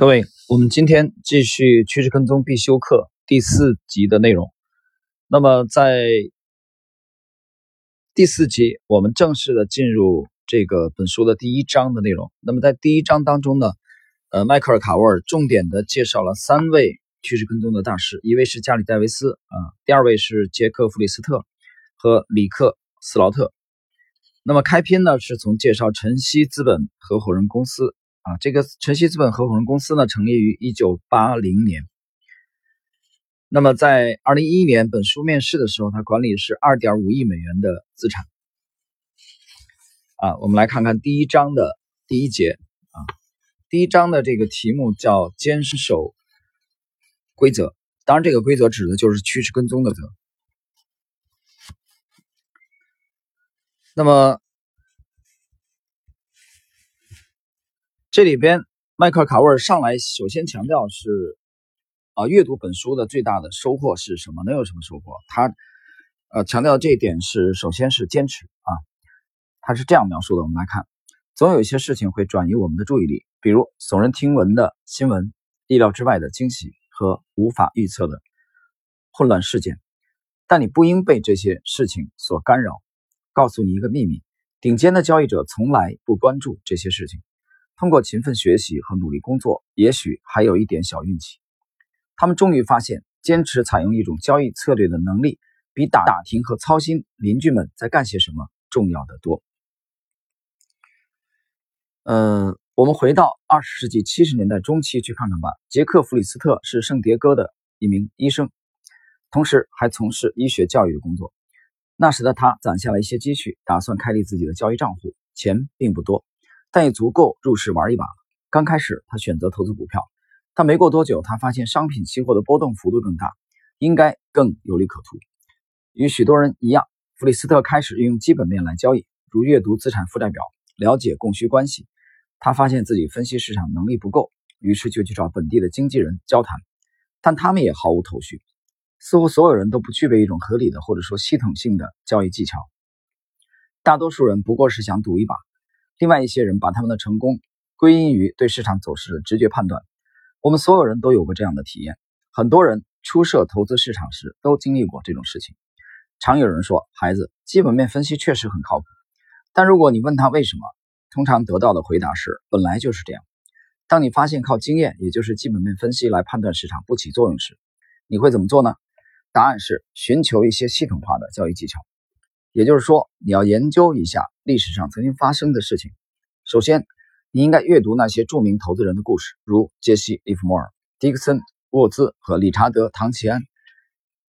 各位，我们今天继续趋势跟踪必修课第四集的内容。那么在第四集，我们正式的进入这个本书的第一章的内容。那么在第一章当中呢，呃，迈克尔·卡沃尔重点的介绍了三位趋势跟踪的大师，一位是加里·戴维斯啊，第二位是杰克·弗里斯特和里克·斯劳特。那么开篇呢，是从介绍晨曦资本合伙人公司。啊，这个晨曦资本合伙人公司呢，成立于一九八零年。那么在二零一一年本书面世的时候，它管理是二点五亿美元的资产。啊，我们来看看第一章的第一节啊，第一章的这个题目叫“坚守规则”，当然这个规则指的就是趋势跟踪的则。那么。这里边，迈克尔·卡沃尔上来首先强调是，啊，阅读本书的最大的收获是什么？能有什么收获？他，呃，强调这一点是，首先是坚持啊。他是这样描述的：我们来看，总有一些事情会转移我们的注意力，比如耸人听闻的新闻、意料之外的惊喜和无法预测的混乱事件。但你不应被这些事情所干扰。告诉你一个秘密：顶尖的交易者从来不关注这些事情。通过勤奋学习和努力工作，也许还有一点小运气，他们终于发现，坚持采用一种交易策略的能力，比打打听和操心邻居们在干些什么重要的多。呃，我们回到二十世纪七十年代中期去看看吧。杰克·弗里斯特是圣迭戈的一名医生，同时还从事医学教育的工作。那时的他攒下了一些积蓄，打算开立自己的交易账户，钱并不多。但也足够入市玩一把。刚开始，他选择投资股票，但没过多久，他发现商品期货的波动幅度更大，应该更有利可图。与许多人一样，弗里斯特开始运用基本面来交易，如阅读资产负债表、了解供需关系。他发现自己分析市场能力不够，于是就去找本地的经纪人交谈，但他们也毫无头绪。似乎所有人都不具备一种合理的或者说系统性的交易技巧。大多数人不过是想赌一把。另外一些人把他们的成功归因于对市场走势的直觉判断。我们所有人都有过这样的体验。很多人初涉投资市场时都经历过这种事情。常有人说：“孩子，基本面分析确实很靠谱。”但如果你问他为什么，通常得到的回答是：“本来就是这样。”当你发现靠经验，也就是基本面分析来判断市场不起作用时，你会怎么做呢？答案是寻求一些系统化的交易技巧。也就是说，你要研究一下历史上曾经发生的事情。首先，你应该阅读那些著名投资人的故事，如杰西·利弗莫尔、迪克森·沃兹和理查德·唐奇安，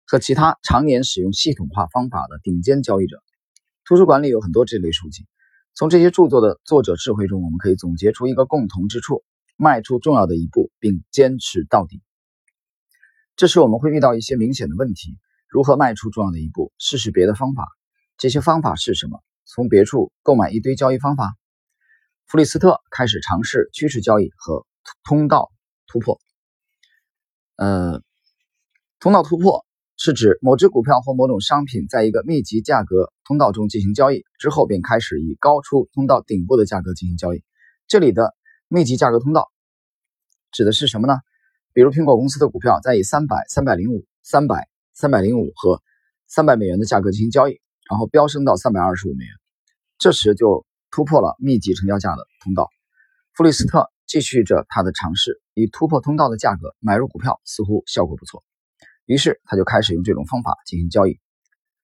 和其他常年使用系统化方法的顶尖交易者。图书馆里有很多这类书籍。从这些著作的作者智慧中，我们可以总结出一个共同之处：迈出重要的一步，并坚持到底。这时，我们会遇到一些明显的问题：如何迈出重要的一步？试试别的方法。这些方法是什么？从别处购买一堆交易方法。弗里斯特开始尝试趋势交易和通道突破。呃，通道突破是指某只股票或某种商品在一个密集价格通道中进行交易之后，便开始以高出通道顶部的价格进行交易。这里的密集价格通道指的是什么呢？比如苹果公司的股票在以三百、三百零五、三百、三百零五和三百美元的价格进行交易。然后飙升到三百二十五美元，这时就突破了密集成交价的通道。弗里斯特继续着他的尝试，以突破通道的价格买入股票，似乎效果不错。于是他就开始用这种方法进行交易。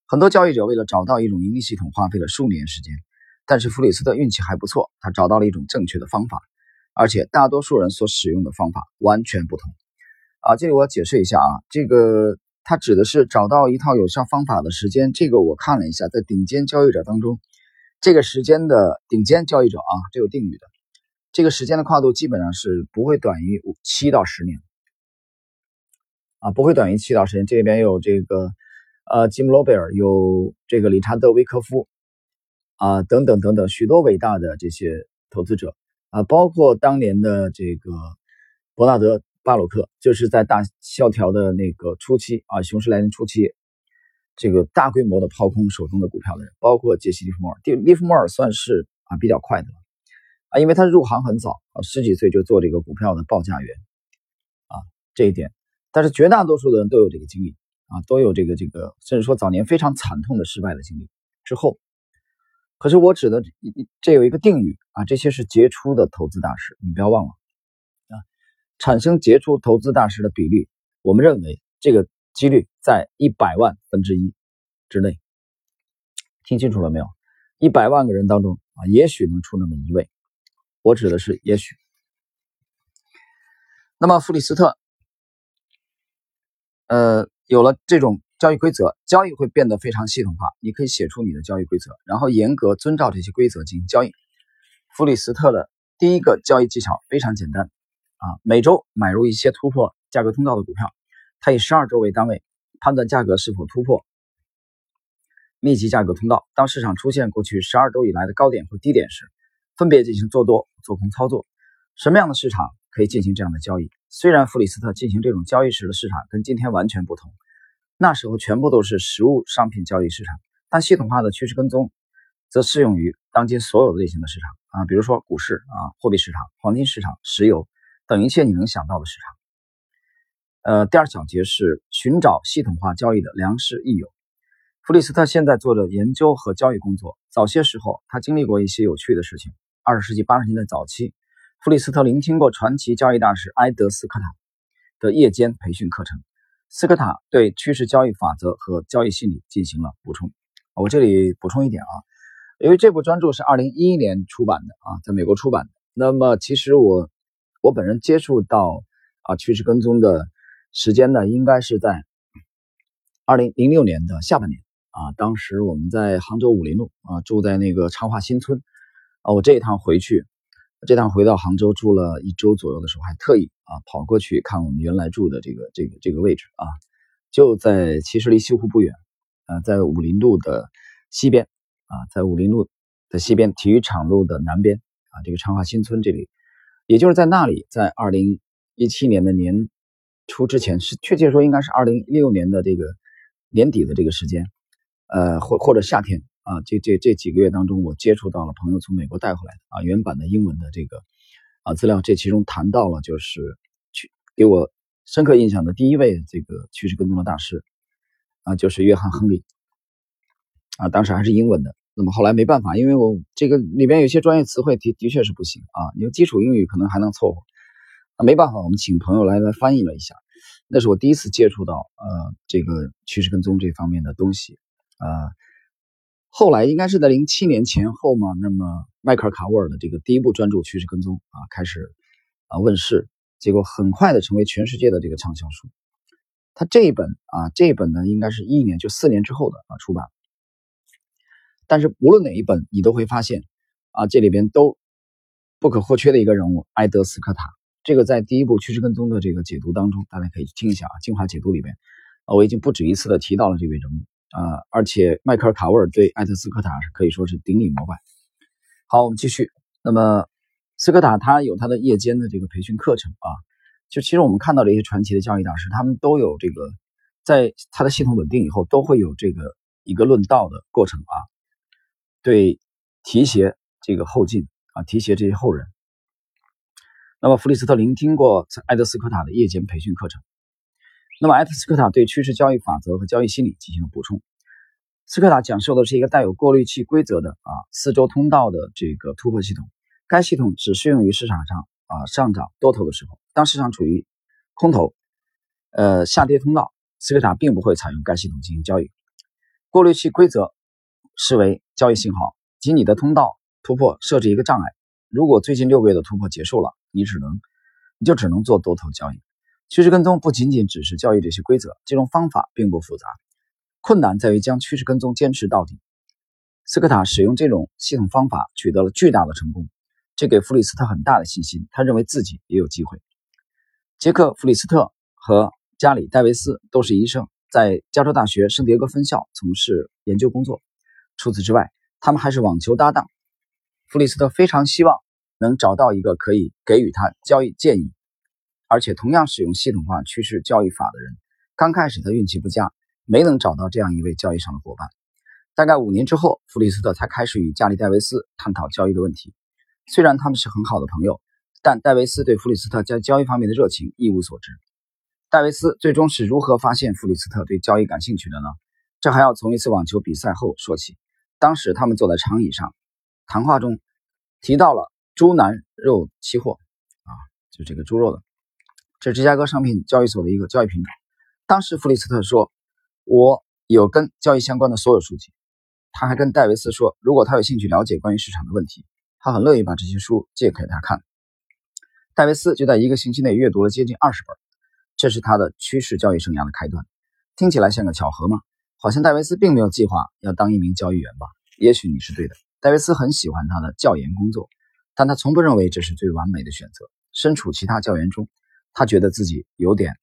很多交易者为了找到一种盈利系统，花费了数年时间。但是弗里斯特运气还不错，他找到了一种正确的方法，而且大多数人所使用的方法完全不同。啊，这里我要解释一下啊，这个。它指的是找到一套有效方法的时间。这个我看了一下，在顶尖交易者当中，这个时间的顶尖交易者啊，这有定语的，这个时间的跨度基本上是不会短于七到十年，啊，不会短于七到十年。这里边有这个呃吉姆罗贝尔，有这个理查德维科夫，啊，等等等等，许多伟大的这些投资者啊，包括当年的这个伯纳德。巴鲁克就是在大萧条的那个初期啊，熊市来临初期，这个大规模的抛空手中的股票的人，包括杰西·利弗莫尔。利利弗莫尔算是啊比较快的了。啊，因为他入行很早啊，十几岁就做这个股票的报价员啊，这一点。但是绝大多数的人都有这个经历啊，都有这个这个，甚至说早年非常惨痛的失败的经历之后。可是我指的这有一个定语啊，这些是杰出的投资大师，你不要忘了，产生杰出投资大师的比率，我们认为这个几率在一百万分之一之内。听清楚了没有？一百万个人当中啊，也许能出那么一位，我指的是也许。那么弗里斯特，呃，有了这种。交易规则，交易会变得非常系统化。你可以写出你的交易规则，然后严格遵照这些规则进行交易。弗里斯特的第一个交易技巧非常简单啊，每周买入一些突破价格通道的股票，它以十二周为单位判断价格是否突破密集价格通道。当市场出现过去十二周以来的高点或低点时，分别进行做多、做空操作。什么样的市场可以进行这样的交易？虽然弗里斯特进行这种交易时的市场跟今天完全不同。那时候全部都是实物商品交易市场，但系统化的趋势跟踪则适用于当今所有类型的市场啊，比如说股市啊、货币市场、黄金市场、石油等一切你能想到的市场。呃，第二小节是寻找系统化交易的良师益友。弗里斯特现在做着研究和交易工作。早些时候，他经历过一些有趣的事情。二十世纪八十年代早期，弗里斯特聆听过传奇交易大师埃德斯科塔的夜间培训课程。斯科塔对趋势交易法则和交易心理进行了补充。我这里补充一点啊，因为这部专著是二零一一年出版的啊，在美国出版的。那么其实我我本人接触到啊趋势跟踪的时间呢，应该是在二零零六年的下半年啊。当时我们在杭州武林路啊，住在那个昌化新村啊。我这一趟回去。这趟回到杭州住了一周左右的时候，还特意啊跑过去看我们原来住的这个这个这个位置啊，就在其实离西湖不远啊，在武林路的西边啊，在武林路的西边，体育场路的南边啊，这个昌化新村这里，也就是在那里，在二零一七年的年初之前，是确切说应该是二零一六年的这个年底的这个时间，呃，或或者夏天。啊，这这这几个月当中，我接触到了朋友从美国带回来的啊原版的英文的这个啊资料，这其中谈到了就是去给我深刻印象的第一位这个趋势跟踪的大师啊，就是约翰亨利啊，当时还是英文的。那么后来没办法，因为我这个里边有些专业词汇的的确是不行啊，因为基础英语可能还能凑合那，没办法，我们请朋友来来翻译了一下。那是我第一次接触到呃这个趋势跟踪这方面的东西啊。后来应该是在零七年前后嘛，那么迈克尔卡沃尔的这个第一部专注趋势跟踪啊开始啊问世，结果很快的成为全世界的这个畅销书。他这一本啊这一本呢应该是一年就四年之后的啊出版，但是无论哪一本你都会发现啊这里边都不可或缺的一个人物埃德斯科塔。这个在第一部趋势跟踪的这个解读当中，大家可以听一下啊精华解读里边我已经不止一次的提到了这位人物。啊，而且迈克尔·卡沃尔对艾特斯科塔是可以说是顶礼膜拜。好，我们继续。那么，斯科塔他有他的夜间的这个培训课程啊，就其实我们看到了一些传奇的教育大师，他们都有这个，在他的系统稳定以后，都会有这个一个论道的过程啊，对提携这个后进啊，提携这些后人。那么，弗里斯特聆听过艾德斯科塔的夜间培训课程。那么，埃特斯科塔对趋势交易法则和交易心理进行了补充。斯科塔讲授的是一个带有过滤器规则的啊四周通道的这个突破系统。该系统只适用于市场上啊上涨多头的时候，当市场处于空头，呃下跌通道，斯科塔并不会采用该系统进行交易。过滤器规则视为交易信号，即你的通道突破设置一个障碍。如果最近六个月的突破结束了，你只能你就只能做多头交易。趋势跟踪不仅仅只是交易这些规则，这种方法并不复杂，困难在于将趋势跟踪坚持到底。斯科塔使用这种系统方法取得了巨大的成功，这给弗里斯特很大的信心，他认为自己也有机会。杰克·弗里斯特和加里·戴维斯都是医生，在加州大学圣迭戈分校从事研究工作。除此之外，他们还是网球搭档。弗里斯特非常希望能找到一个可以给予他交易建议。而且同样使用系统化趋势交易法的人，刚开始他运气不佳，没能找到这样一位交易上的伙伴。大概五年之后，弗里斯特才开始与加里戴维斯探讨交易的问题。虽然他们是很好的朋友，但戴维斯对弗里斯特在交易方面的热情一无所知。戴维斯最终是如何发现弗里斯特对交易感兴趣的呢？这还要从一次网球比赛后说起。当时他们坐在长椅上，谈话中提到了猪腩肉期货，啊，就这个猪肉的，这是芝加哥商品交易所的一个交易品种。当时弗里斯特说：“我有跟交易相关的所有书籍。”他还跟戴维斯说：“如果他有兴趣了解关于市场的问题，他很乐意把这些书借给他看。”戴维斯就在一个星期内阅读了接近二十本，这是他的趋势交易生涯的开端。听起来像个巧合吗？好像戴维斯并没有计划要当一名交易员吧？也许你是对的。戴维斯很喜欢他的教研工作，但他从不认为这是最完美的选择。身处其他教员中，他觉得自己有点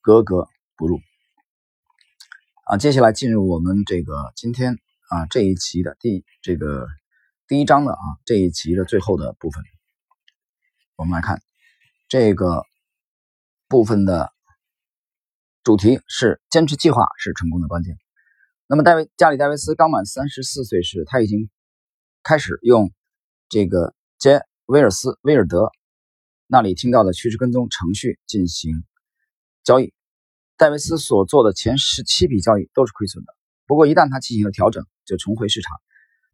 格格不入。啊，接下来进入我们这个今天啊这一期的第这个第一章的啊这一集的最后的部分，我们来看这个部分的主题是坚持计划是成功的关键。那么，戴维加里戴维斯刚满三十四岁时，他已经开始用这个杰威尔斯威尔德那里听到的趋势跟踪程序进行交易。戴维斯所做的前十七笔交易都是亏损的，不过一旦他进行了调整，就重回市场。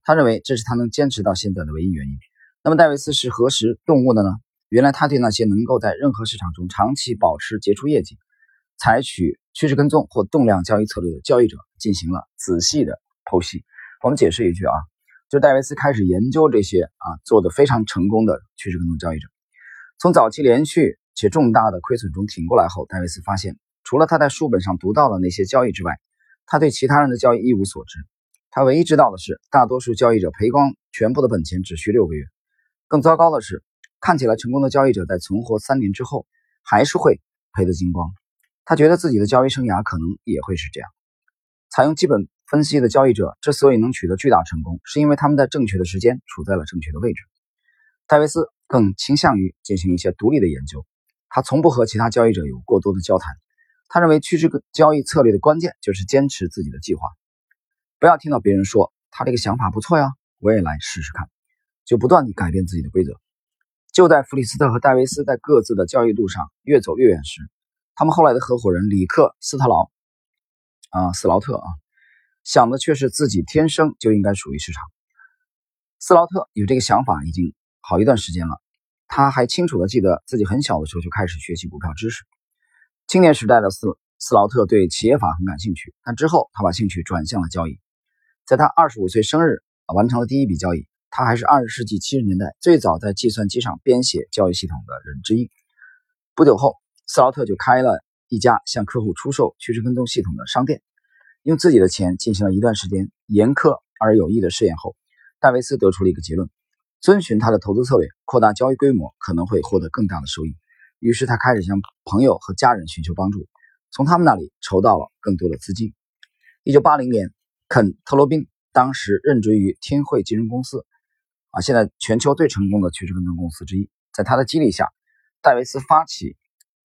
他认为这是他能坚持到现在的唯一原因。那么，戴维斯是何时顿悟的呢？原来他对那些能够在任何市场中长期保持杰出业绩，采取趋势跟踪或动量交易策略的交易者进行了仔细的剖析。我们解释一句啊，就戴维斯开始研究这些啊做的非常成功的趋势跟踪交易者。从早期连续且重大的亏损中挺过来后，戴维斯发现，除了他在书本上读到的那些交易之外，他对其他人的交易一无所知。他唯一知道的是，大多数交易者赔光全部的本钱只需六个月。更糟糕的是，看起来成功的交易者在存活三年之后，还是会赔得精光。他觉得自己的交易生涯可能也会是这样。采用基本分析的交易者之所以能取得巨大成功，是因为他们在正确的时间处在了正确的位置。戴维斯更倾向于进行一些独立的研究，他从不和其他交易者有过多的交谈。他认为趋势交易策略的关键就是坚持自己的计划，不要听到别人说他这个想法不错呀，我也来试试看，就不断地改变自己的规则。就在弗里斯特和戴维斯在各自的交易路上越走越远时。他们后来的合伙人里克斯特劳啊，斯劳特啊，想的却是自己天生就应该属于市场。斯劳特有这个想法已经好一段时间了，他还清楚的记得自己很小的时候就开始学习股票知识。青年时代的斯斯劳特对企业法很感兴趣，但之后他把兴趣转向了交易。在他二十五岁生日啊完成了第一笔交易，他还是二十世纪七十年代最早在计算机上编写交易系统的人之一。不久后。斯劳特就开了一家向客户出售趋势跟踪系统的商店，用自己的钱进行了一段时间严苛而有益的试验后，戴维斯得出了一个结论：遵循他的投资策略，扩大交易规模可能会获得更大的收益。于是他开始向朋友和家人寻求帮助，从他们那里筹到了更多的资金。一九八零年，肯特罗宾当时任职于天汇金融公司，啊，现在全球最成功的趋势跟踪公司之一。在他的激励下，戴维斯发起。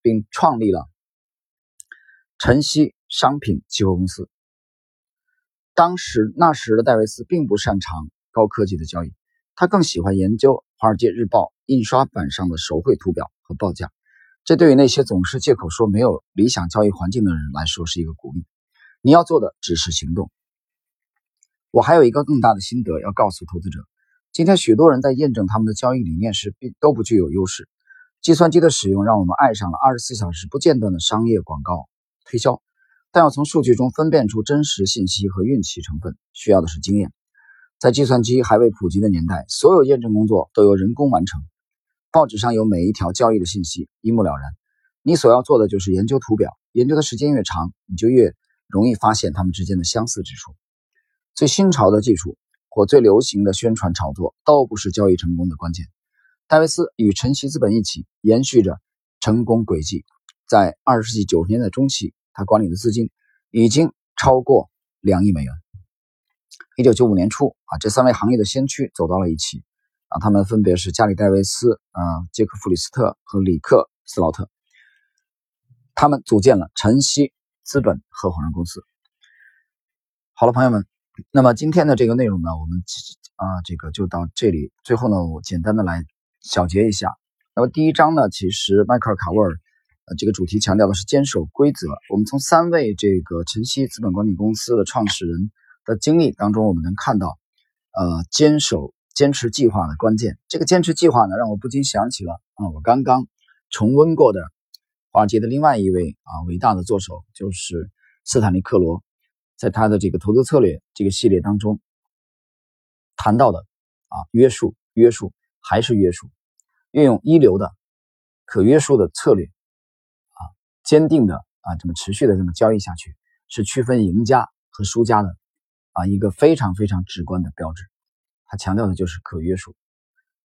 并创立了晨曦商品期货公司。当时那时的戴维斯并不擅长高科技的交易，他更喜欢研究《华尔街日报》印刷版上的手绘图表和报价。这对于那些总是借口说没有理想交易环境的人来说是一个鼓励。你要做的只是行动。我还有一个更大的心得要告诉投资者：今天许多人在验证他们的交易理念时，并都不具有优势。计算机的使用让我们爱上了二十四小时不间断的商业广告推销，但要从数据中分辨出真实信息和运气成分，需要的是经验。在计算机还未普及的年代，所有验证工作都由人工完成。报纸上有每一条交易的信息，一目了然。你所要做的就是研究图表，研究的时间越长，你就越容易发现它们之间的相似之处。最新潮的技术或最流行的宣传炒作都不是交易成功的关键。戴维斯与晨曦资本一起延续着成功轨迹，在二十世纪九十年代中期，他管理的资金已经超过两亿美元。一九九五年初，啊，这三位行业的先驱走到了一起，啊，他们分别是加里戴维斯、啊，杰克弗里斯特和里克斯劳特，他们组建了晨曦资本合伙人公司。好了，朋友们，那么今天的这个内容呢，我们啊，这个就到这里。最后呢，我简单的来。小结一下。那么第一章呢，其实迈克尔·卡沃尔呃这个主题强调的是坚守规则。我们从三位这个晨曦资本管理公司的创始人的经历当中，我们能看到，呃，坚守坚持计划的关键。这个坚持计划呢，让我不禁想起了啊，我刚刚重温过的华尔街的另外一位啊伟大的作手，就是斯坦利·克罗，在他的这个投资策略这个系列当中谈到的啊约束、约束还是约束。运用一流的、可约束的策略，啊，坚定的啊，这么持续的这么交易下去，是区分赢家和输家的啊一个非常非常直观的标志。他强调的就是可约束，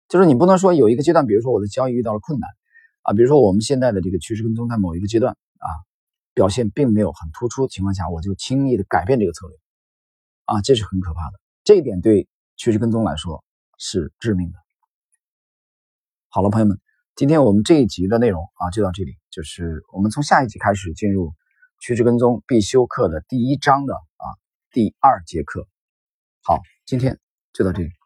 就是你不能说有一个阶段，比如说我的交易遇到了困难啊，比如说我们现在的这个趋势跟踪在某一个阶段啊表现并没有很突出情况下，我就轻易的改变这个策略啊，这是很可怕的。这一点对趋势跟踪来说是致命的。好了，朋友们，今天我们这一集的内容啊就到这里，就是我们从下一集开始进入趋势跟踪必修课的第一章的啊第二节课。好，今天就到这里。